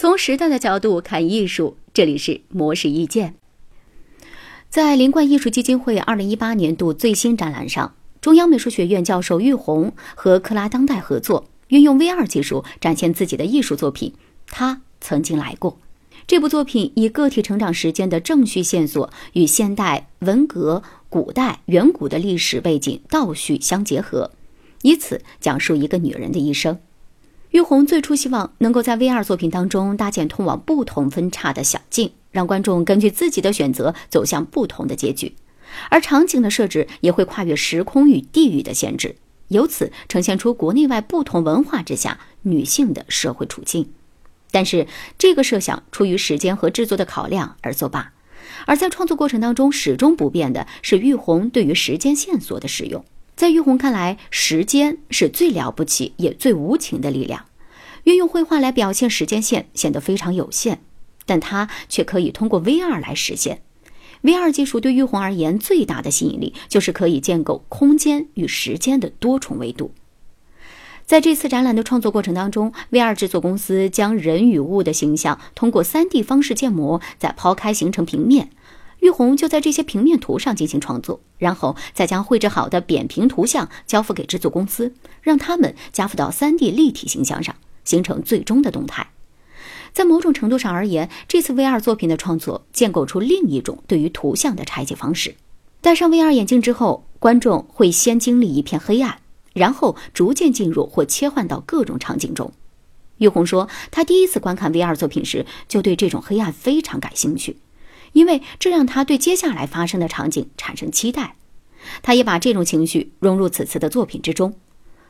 从时代的角度看艺术，这里是模式意见。在林冠艺术基金会二零一八年度最新展览上，中央美术学院教授玉红和克拉当代合作，运用 VR 技术展现自己的艺术作品。他曾经来过。这部作品以个体成长时间的正序线索与现代、文革、古代、远古的历史背景倒叙相结合，以此讲述一个女人的一生。玉红最初希望能够在 VR 作品当中搭建通往不同分叉的小径，让观众根据自己的选择走向不同的结局，而场景的设置也会跨越时空与地域的限制，由此呈现出国内外不同文化之下女性的社会处境。但是这个设想出于时间和制作的考量而作罢，而在创作过程当中始终不变的是玉红对于时间线索的使用。在玉红看来，时间是最了不起也最无情的力量。运用绘画来表现时间线显得非常有限，但它却可以通过 VR 来实现。VR 技术对玉红而言最大的吸引力就是可以建构空间与时间的多重维度。在这次展览的创作过程当中，VR 制作公司将人与物的形象通过 3D 方式建模，再抛开形成平面。玉红就在这些平面图上进行创作，然后再将绘制好的扁平图像交付给制作公司，让他们加附到 3D 立体形象上，形成最终的动态。在某种程度上而言，这次 VR 作品的创作建构出另一种对于图像的拆解方式。戴上 VR 眼镜之后，观众会先经历一片黑暗。然后逐渐进入或切换到各种场景中。玉红说，他第一次观看 VR 作品时，就对这种黑暗非常感兴趣，因为这让他对接下来发生的场景产生期待。他也把这种情绪融入此次的作品之中，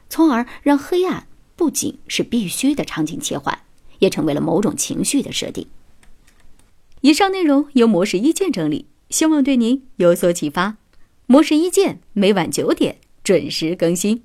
从而让黑暗不仅是必须的场景切换，也成为了某种情绪的设定。以上内容由模式一键整理，希望对您有所启发。模式一键每晚九点准时更新。